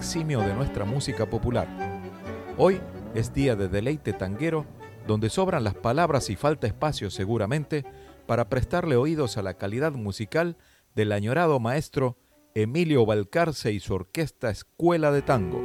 Eximio de nuestra música popular. Hoy es día de deleite tanguero, donde sobran las palabras y falta espacio seguramente para prestarle oídos a la calidad musical del añorado maestro Emilio Valcarce y su orquesta Escuela de Tango.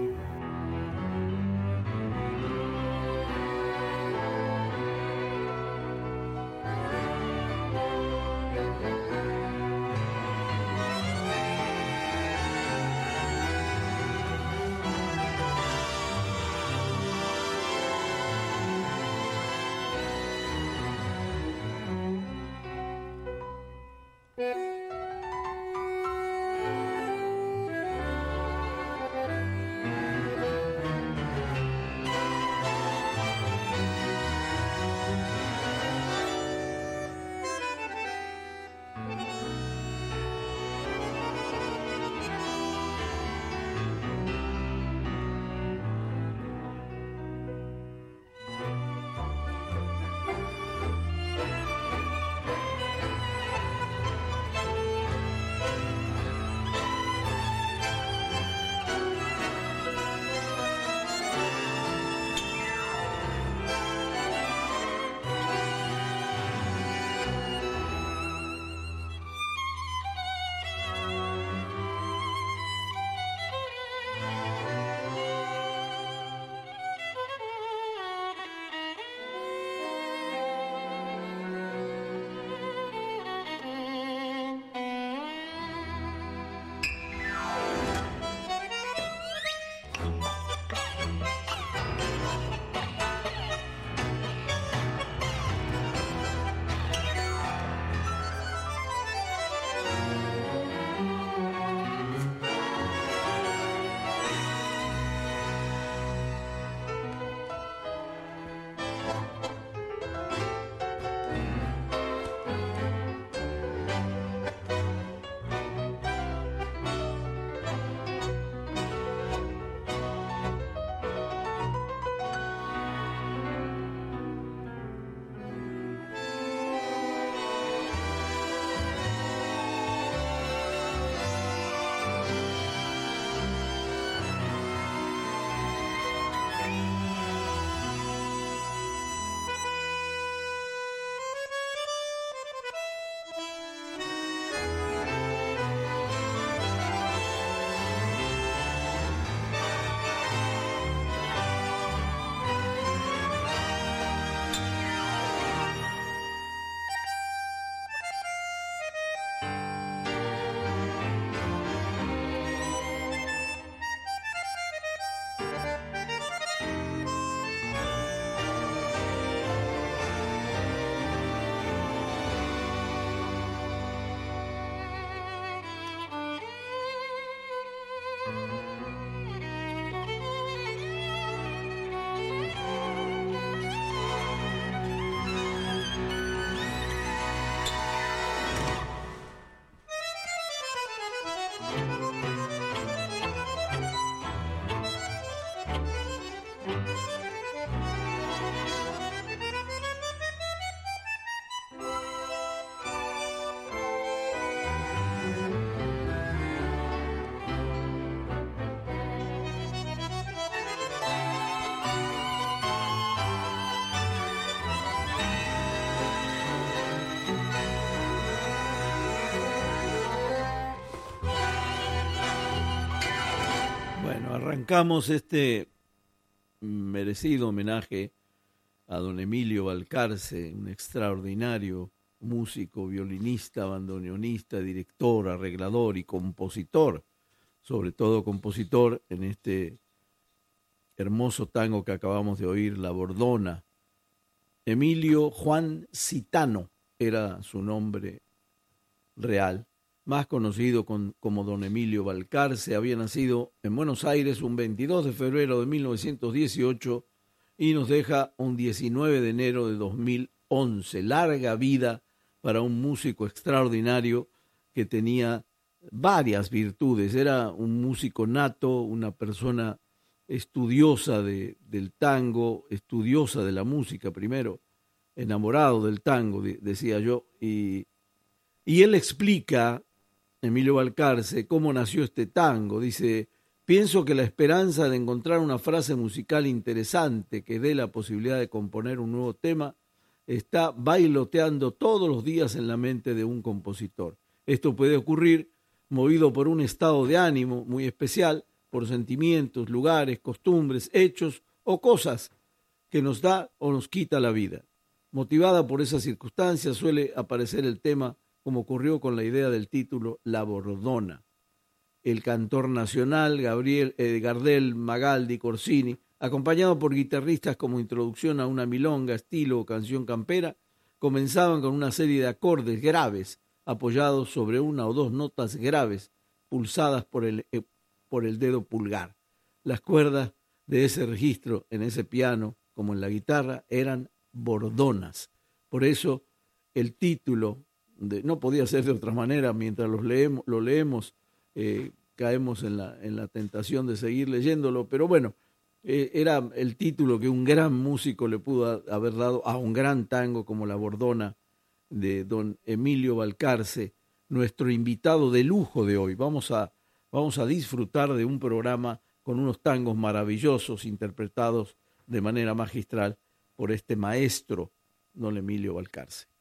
Arrancamos este merecido homenaje a don Emilio Balcarce, un extraordinario músico, violinista, bandoneonista, director, arreglador y compositor, sobre todo compositor en este hermoso tango que acabamos de oír, La Bordona. Emilio Juan Citano era su nombre real más conocido como don Emilio Balcarce, había nacido en Buenos Aires un 22 de febrero de 1918 y nos deja un 19 de enero de 2011. Larga vida para un músico extraordinario que tenía varias virtudes. Era un músico nato, una persona estudiosa de, del tango, estudiosa de la música primero, enamorado del tango, decía yo, y, y él explica Emilio Balcarce, cómo nació este tango. Dice, pienso que la esperanza de encontrar una frase musical interesante que dé la posibilidad de componer un nuevo tema está bailoteando todos los días en la mente de un compositor. Esto puede ocurrir movido por un estado de ánimo muy especial, por sentimientos, lugares, costumbres, hechos o cosas que nos da o nos quita la vida. Motivada por esas circunstancias suele aparecer el tema como ocurrió con la idea del título La Bordona. El cantor nacional Gabriel eh, Gardel Magaldi Corsini, acompañado por guitarristas como introducción a una milonga, estilo o canción campera, comenzaban con una serie de acordes graves apoyados sobre una o dos notas graves pulsadas por el, eh, por el dedo pulgar. Las cuerdas de ese registro en ese piano, como en la guitarra, eran bordonas. Por eso el título no podía ser de otra manera, mientras los leemos, lo leemos, eh, caemos en la, en la tentación de seguir leyéndolo, pero bueno, eh, era el título que un gran músico le pudo haber dado a un gran tango como La Bordona de don Emilio Balcarce, nuestro invitado de lujo de hoy. Vamos a, vamos a disfrutar de un programa con unos tangos maravillosos interpretados de manera magistral por este maestro, don Emilio Balcarce.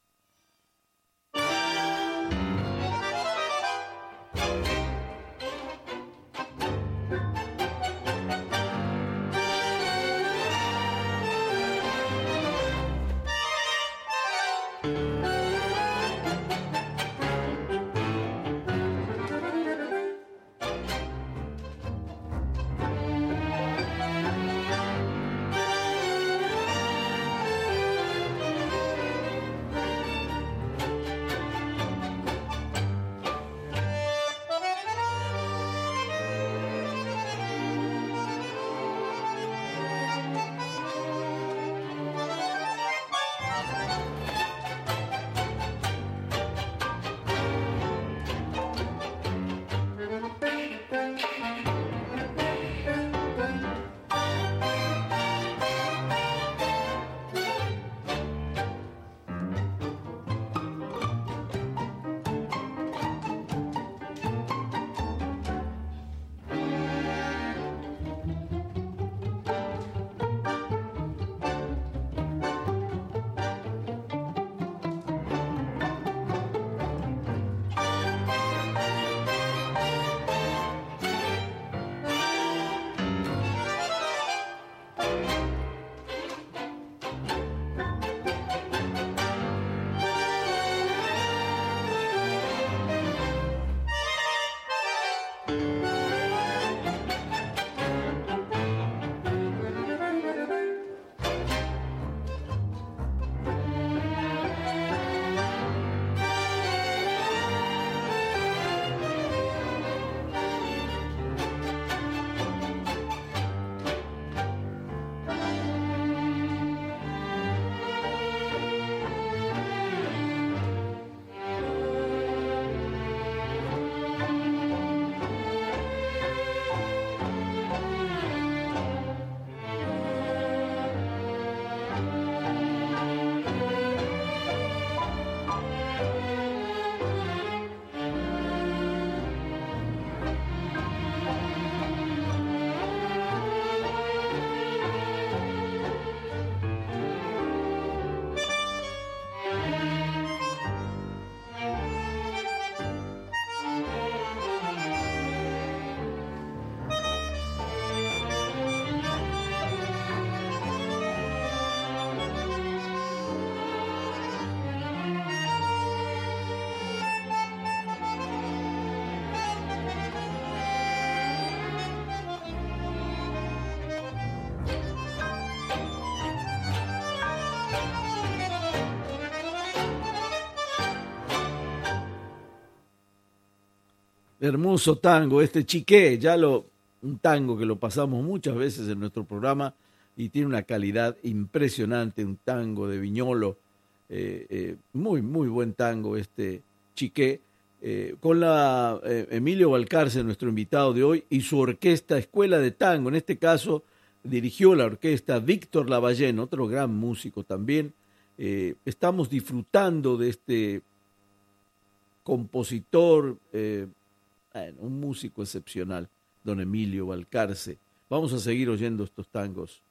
Hermoso tango, este chiqué, ya lo, un tango que lo pasamos muchas veces en nuestro programa y tiene una calidad impresionante, un tango de Viñolo, eh, eh, muy, muy buen tango este chiqué, eh, con la Emilio Valcarce, nuestro invitado de hoy, y su orquesta Escuela de Tango, en este caso dirigió la orquesta Víctor Lavallén, otro gran músico también. estamos disfrutando de este compositor, un músico excepcional, don Emilio Valcarce. Vamos a seguir oyendo estos tangos.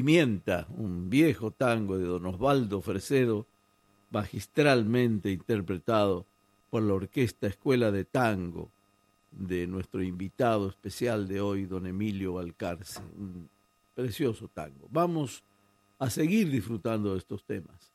Pimienta, un viejo tango de don Osvaldo Fresedo, magistralmente interpretado por la Orquesta Escuela de Tango de nuestro invitado especial de hoy, don Emilio Valcarce. Un precioso tango. Vamos a seguir disfrutando de estos temas.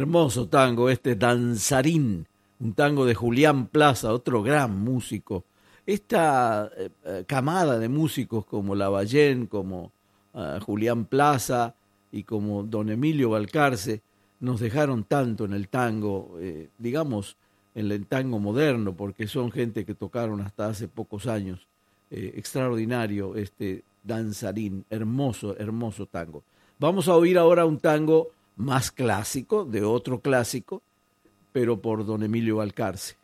Hermoso tango, este Danzarín, un tango de Julián Plaza, otro gran músico. Esta eh, eh, camada de músicos como Lavallén, como eh, Julián Plaza y como don Emilio Balcarce nos dejaron tanto en el tango, digamos, en el tango moderno, porque son gente que tocaron hasta hace pocos años. extraordinario este danzarín, hermoso, hermoso tango. Vamos a oír ahora un tango más clásico, de otro clásico, pero por don Emilio Balcarce.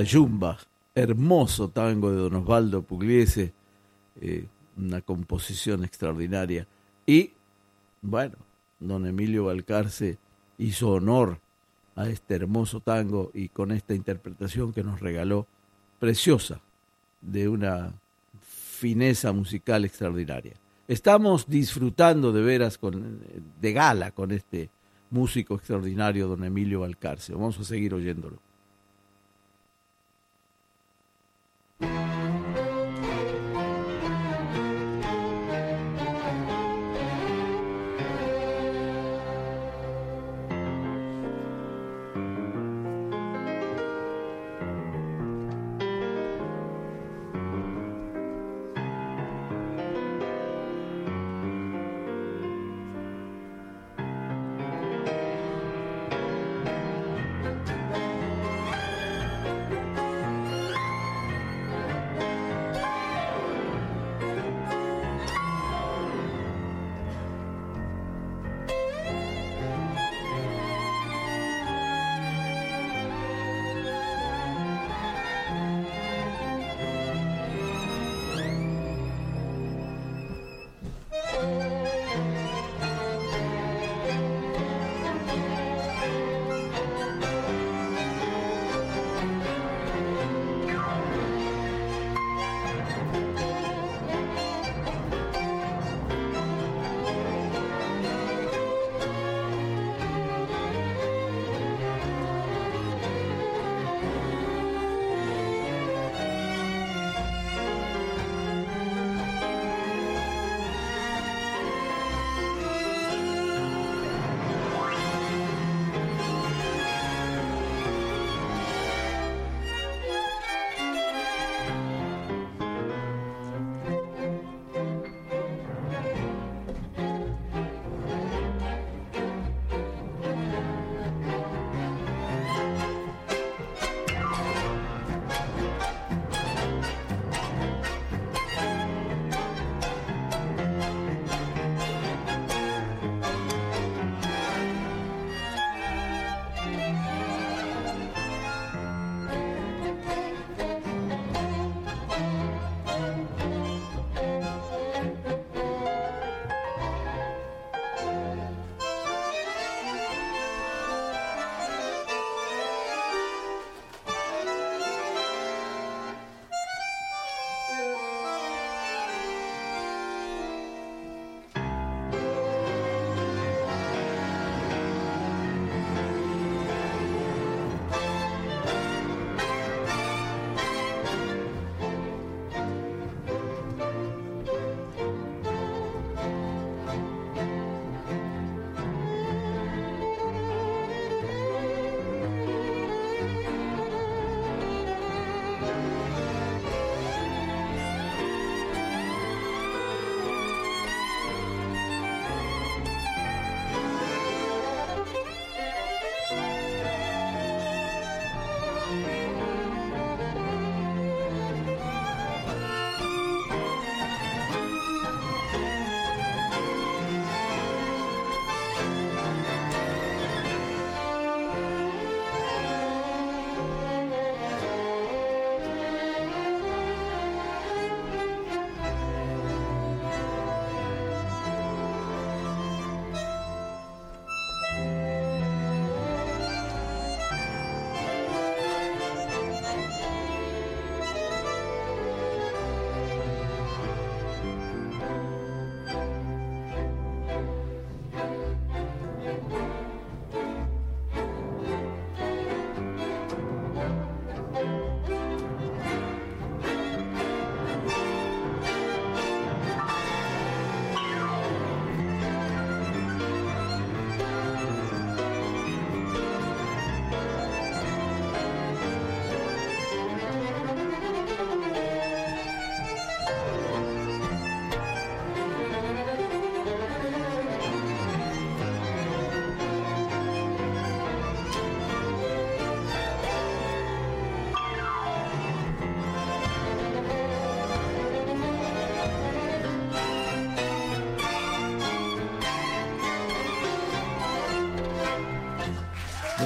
La Yumba, hermoso tango de don Osvaldo Pugliese, eh, una composición extraordinaria. Y, bueno, don Emilio Balcarce hizo honor a este hermoso tango y con esta interpretación que nos regaló, preciosa, de una fineza musical extraordinaria. Estamos disfrutando de veras de gala con este músico extraordinario, don Emilio Balcarce. Vamos a seguir oyéndolo.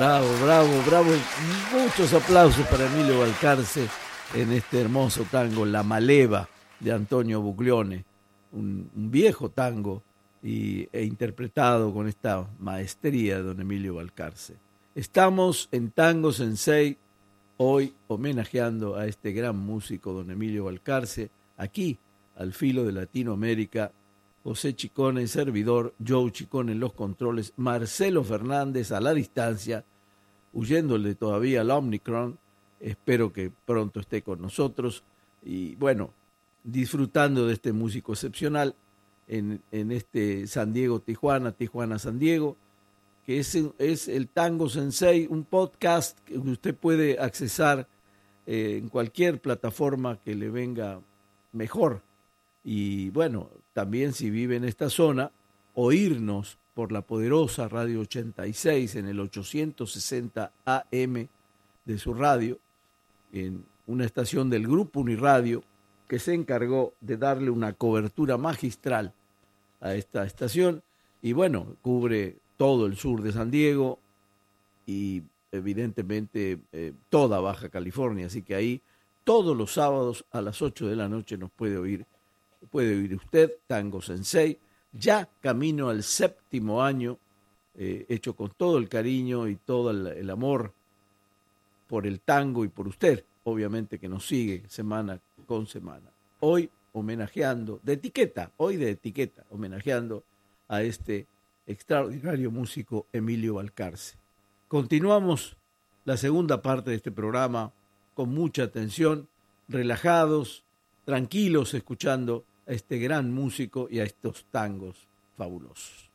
Bravo, bravo, bravo. Muchos aplausos para Emilio Balcarce en este hermoso tango La Maleva de Antonio Buglione, un, viejo tango y, e interpretado con esta maestría de don Emilio Balcarce. Estamos en Tango Sensei hoy homenajeando a este gran músico don Emilio Balcarce, aquí al filo de Latinoamérica, José Chicone, servidor, Joe Chicone en los controles, Marcelo Fernández a la distancia, huyéndole todavía al Omnicron, espero que pronto esté con nosotros y bueno, disfrutando de este músico excepcional en, en este San Diego, Tijuana, Tijuana, San Diego, que es, es el Tango Sensei, un podcast que usted puede accesar eh, en cualquier plataforma que le venga mejor. Y bueno, también si vive en esta zona, oírnos por la poderosa Radio 86 en el 860 AM de su radio, en una estación del Grupo Uniradio que se encargó de darle una cobertura magistral a esta estación. Y bueno, cubre todo el sur de San Diego y evidentemente eh, toda Baja California, así que ahí todos los sábados a las 8 de la noche nos puede oír, puede oír usted Tango Sensei, ya camino al séptimo año, eh, hecho con todo el cariño y todo el amor por el tango y por usted, obviamente que nos sigue semana con semana. Hoy homenajeando, de etiqueta, hoy de etiqueta, homenajeando a este extraordinario músico Emilio Balcarce. Continuamos la segunda parte de este programa con mucha atención, relajados, tranquilos, escuchando a este gran músico y a estos tangos fabulosos.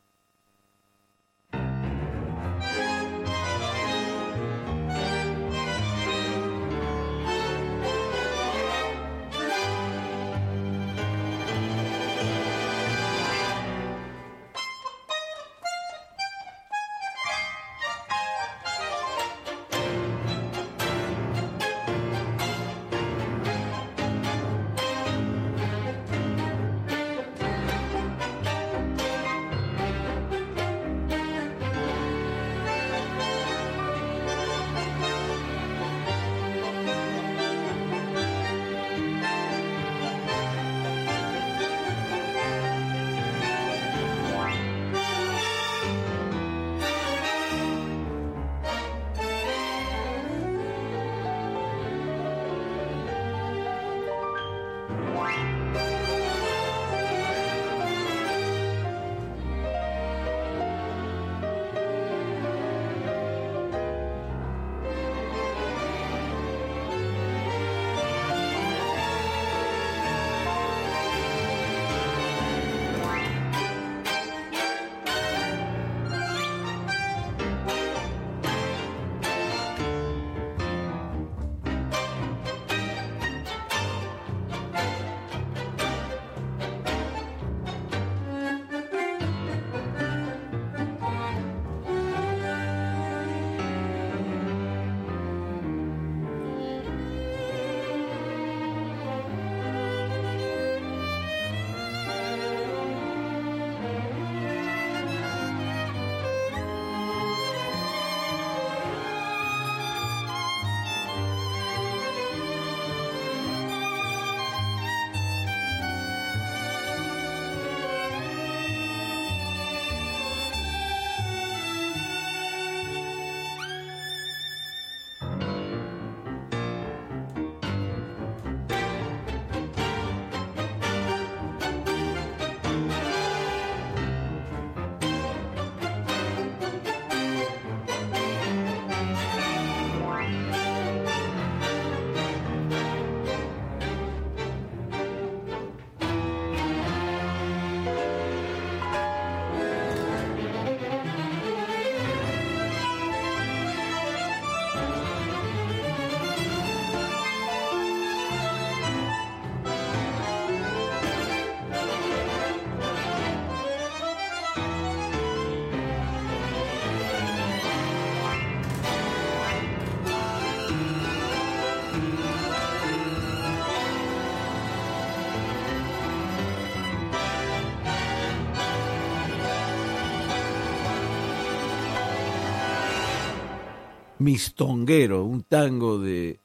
Mistonguero, un tango de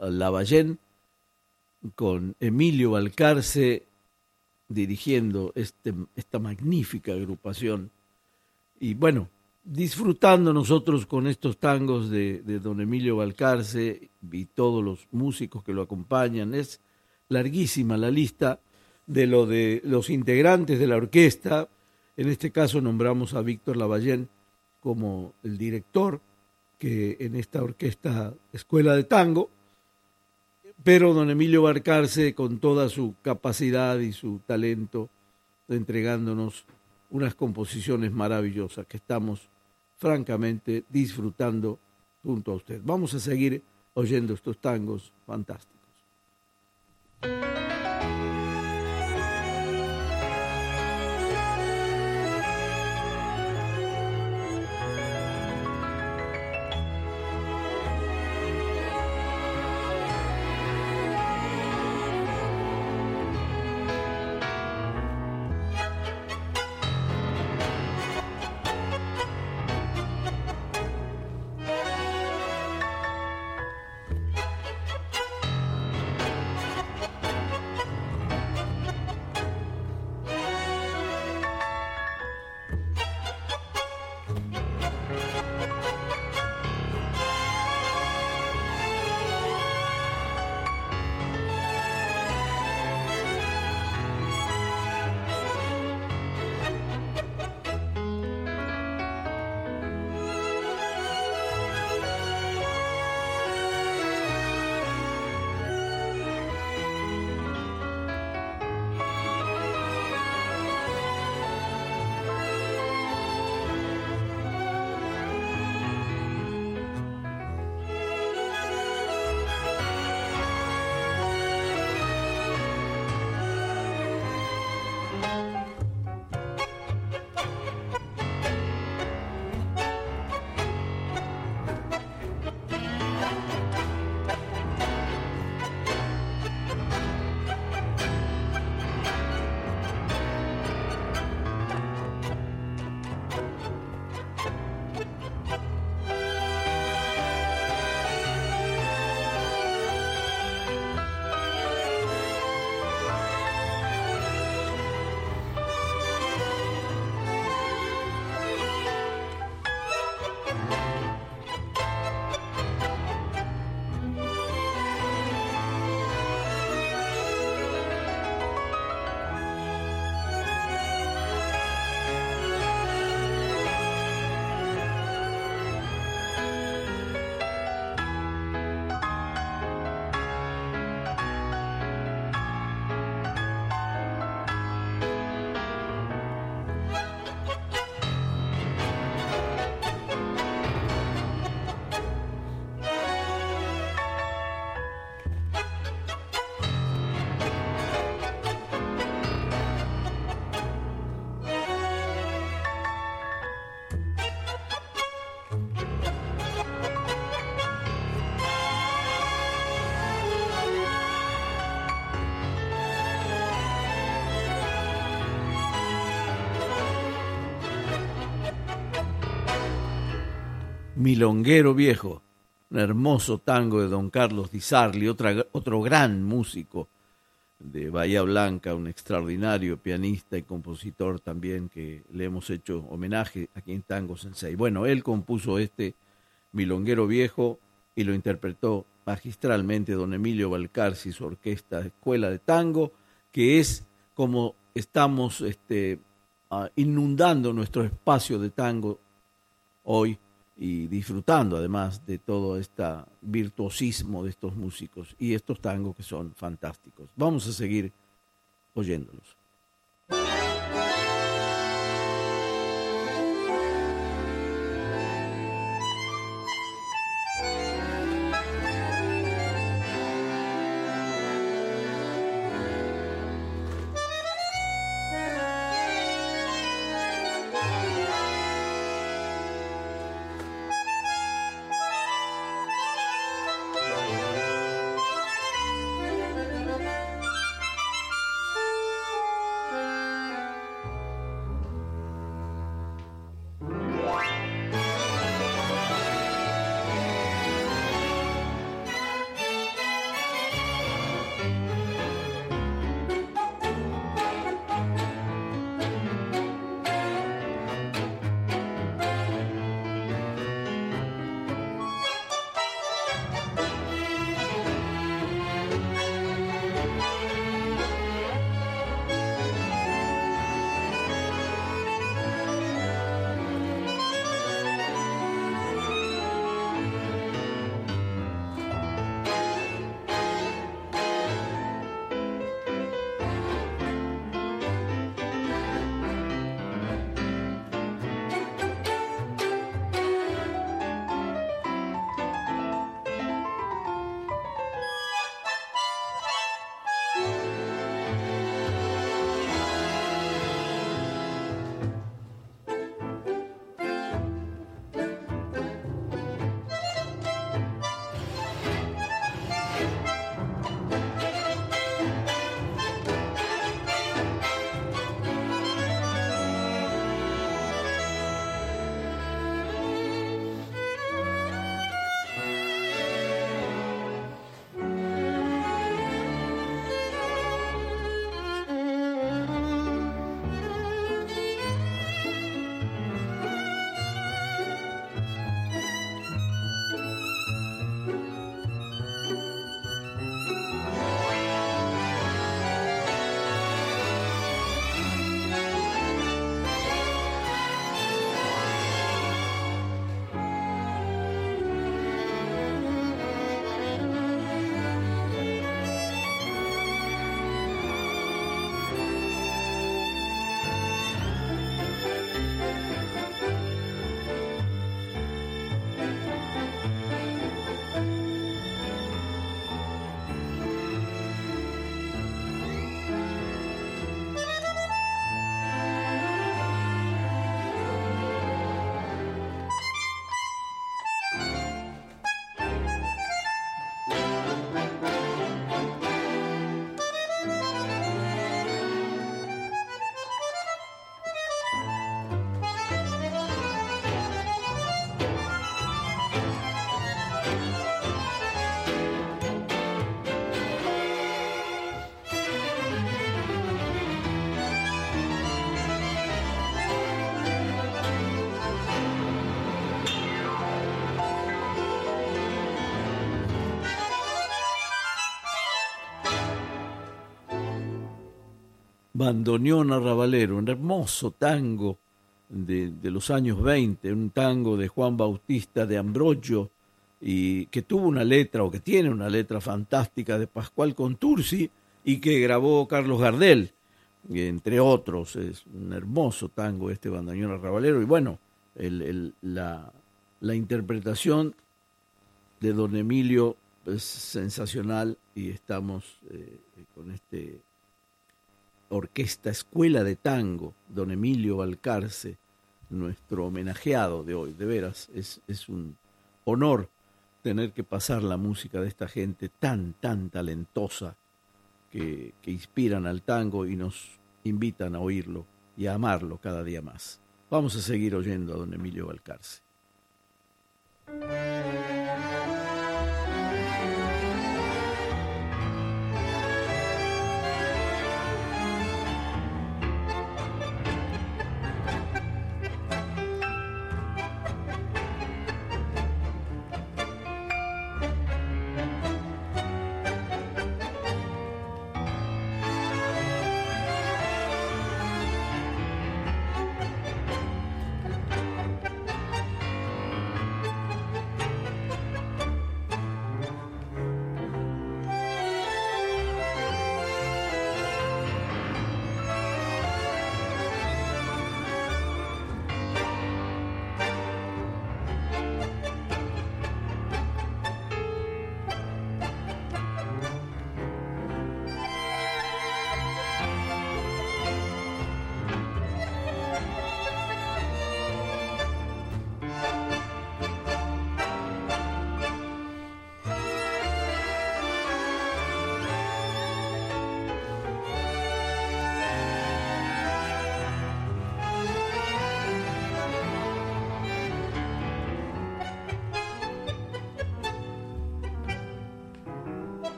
Lavallén con Emilio Balcarce dirigiendo este, esta magnífica agrupación. Y bueno, disfrutando nosotros con estos tangos de, de, don Emilio Balcarce y todos los músicos que lo acompañan. Es larguísima la lista de lo de los integrantes de la orquesta. En este caso nombramos a Víctor Lavallén como el director que en esta orquesta Escuela de Tango pero don Emilio Barcarce, con toda su capacidad y su talento, entregándonos unas composiciones maravillosas que estamos francamente disfrutando junto a usted. Vamos a seguir oyendo estos tangos fantásticos. Milonguero Viejo, un hermoso tango de don Carlos Di Sarli, otra, otro gran músico de Bahía Blanca, un extraordinario pianista y compositor también que le hemos hecho homenaje aquí en Tango Sensei. Bueno, él compuso este Milonguero Viejo y lo interpretó magistralmente don Emilio Balcarci su orquesta Escuela de Tango, que es como estamos este, ah, inundando nuestro espacio de tango hoy y disfrutando además de todo este virtuosismo de estos músicos y estos tangos que son fantásticos. Vamos a seguir oyéndolos. Bandoneón Arrabalero, un hermoso tango de, los años 20, un tango de Juan Bautista de Ambrogio, y que tuvo una letra, o que tiene una letra fantástica de Pascual Contursi, y que grabó Carlos Gardel, entre otros. Es un hermoso tango este Bandoneón Arrabalero, y bueno, la interpretación de don Emilio es sensacional y estamos eh, con este orquesta Escuela de Tango, don Emilio Valcarce, nuestro homenajeado de hoy. De veras, es, es un honor tener que pasar la música de esta gente tan, tan talentosa que, que inspiran al tango y nos invitan a oírlo y a amarlo cada día más. Vamos a seguir oyendo a don Emilio Valcarce.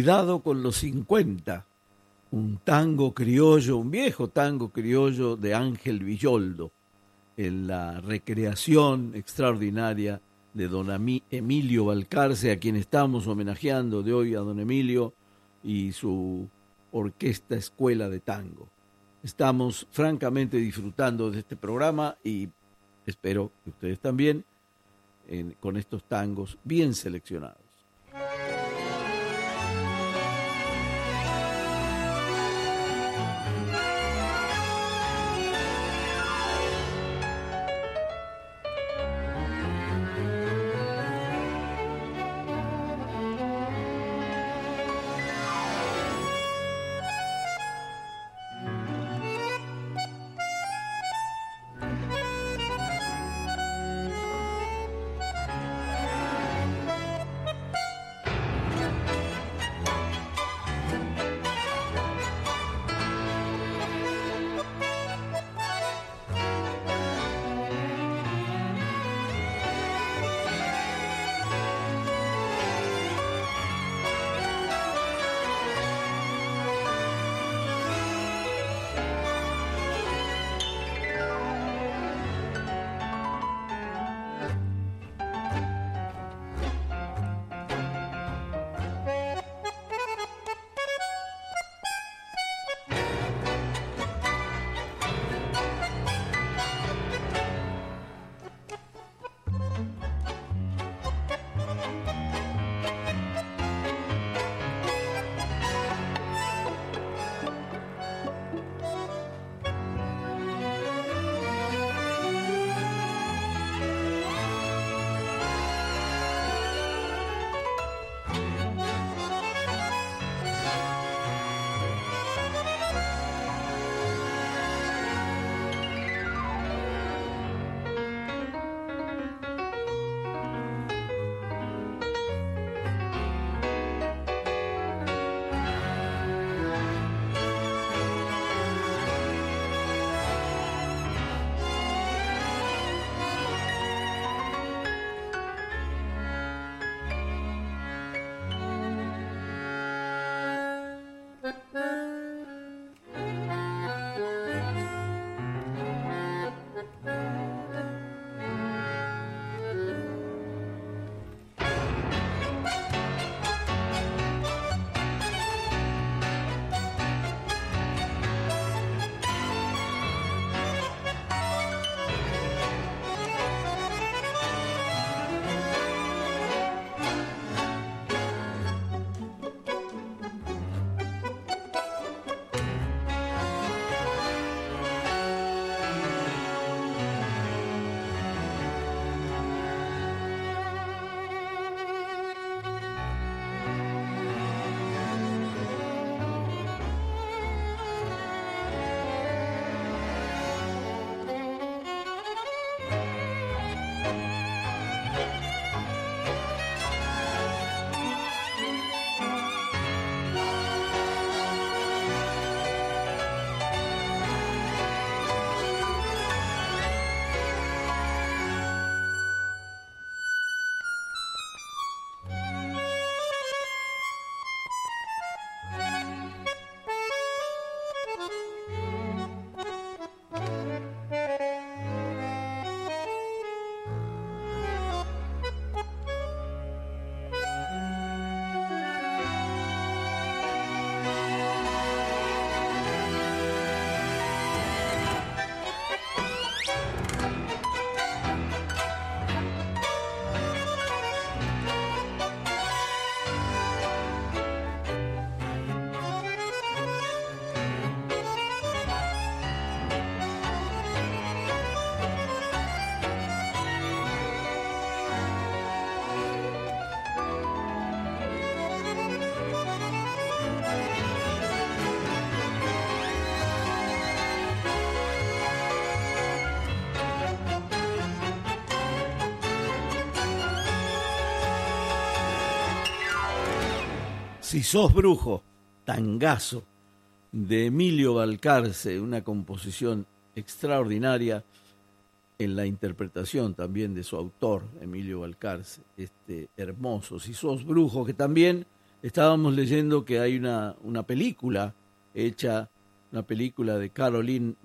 Cuidado con los 50, un tango criollo, un viejo tango criollo de Ángel Villoldo, en la recreación extraordinaria de don Emilio Valcarce, a quien estamos homenajeando de hoy a don Emilio y su orquesta Escuela de Tango. Estamos francamente disfrutando de este programa y espero que ustedes también con estos tangos bien seleccionados. Si sos brujo, tangazo, de Emilio Balcarce, una composición extraordinaria en la interpretación también de su autor, Emilio Balcarce, este hermoso. Si sos brujo, que también estábamos leyendo que hay una, una película hecha, una película de Caroline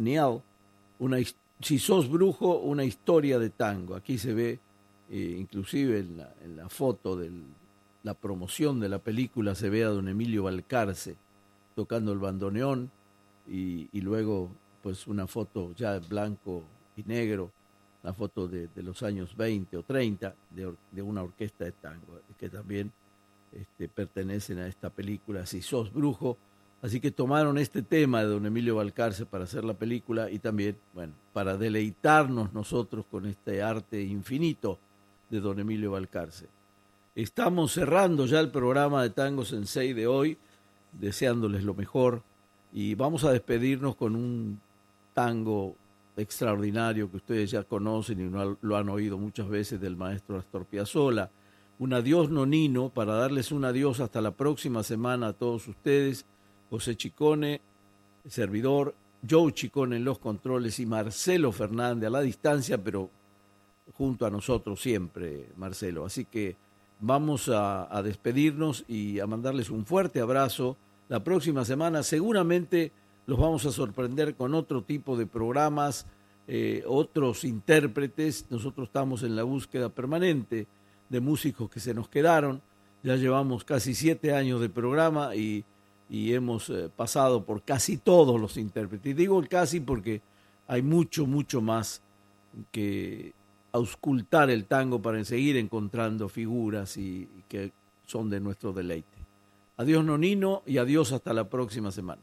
una, si sos brujo, una historia de tango. Aquí se ve, eh, inclusive en la foto del, la promoción de la película se ve a don Emilio Balcarce tocando el bandoneón y, luego pues una foto ya blanco y negro, la foto de, los años 20 o 30 de, una orquesta de tango que también este, pertenecen a esta película Si sos brujo. Así que tomaron este tema de don Emilio Balcarce para hacer la película y también, bueno, para deleitarnos nosotros con este arte infinito de don Emilio Balcarce. Estamos cerrando ya el programa de Tango Sensei de hoy, deseándoles lo mejor y vamos a despedirnos con un tango extraordinario que ustedes ya conocen y lo han oído muchas veces del maestro Astor Piazzolla. Un adiós nonino para darles un adiós hasta la próxima semana a todos ustedes. José Chicone, servidor, Joe Chicone en los controles y Marcelo Fernández a la distancia, pero junto a nosotros siempre, Marcelo. Así que vamos a, despedirnos y a mandarles un fuerte abrazo. La próxima semana seguramente los vamos a sorprender con otro tipo de programas, eh, otros intérpretes. Nosotros estamos en la búsqueda permanente de músicos que se nos quedaron. Ya llevamos casi siete años de programa y, hemos eh, pasado por casi todos los intérpretes. Y digo el casi porque hay mucho, mucho más que auscultar el tango para seguir encontrando figuras y, que son de nuestro deleite. Adiós Nonino y adiós hasta la próxima semana.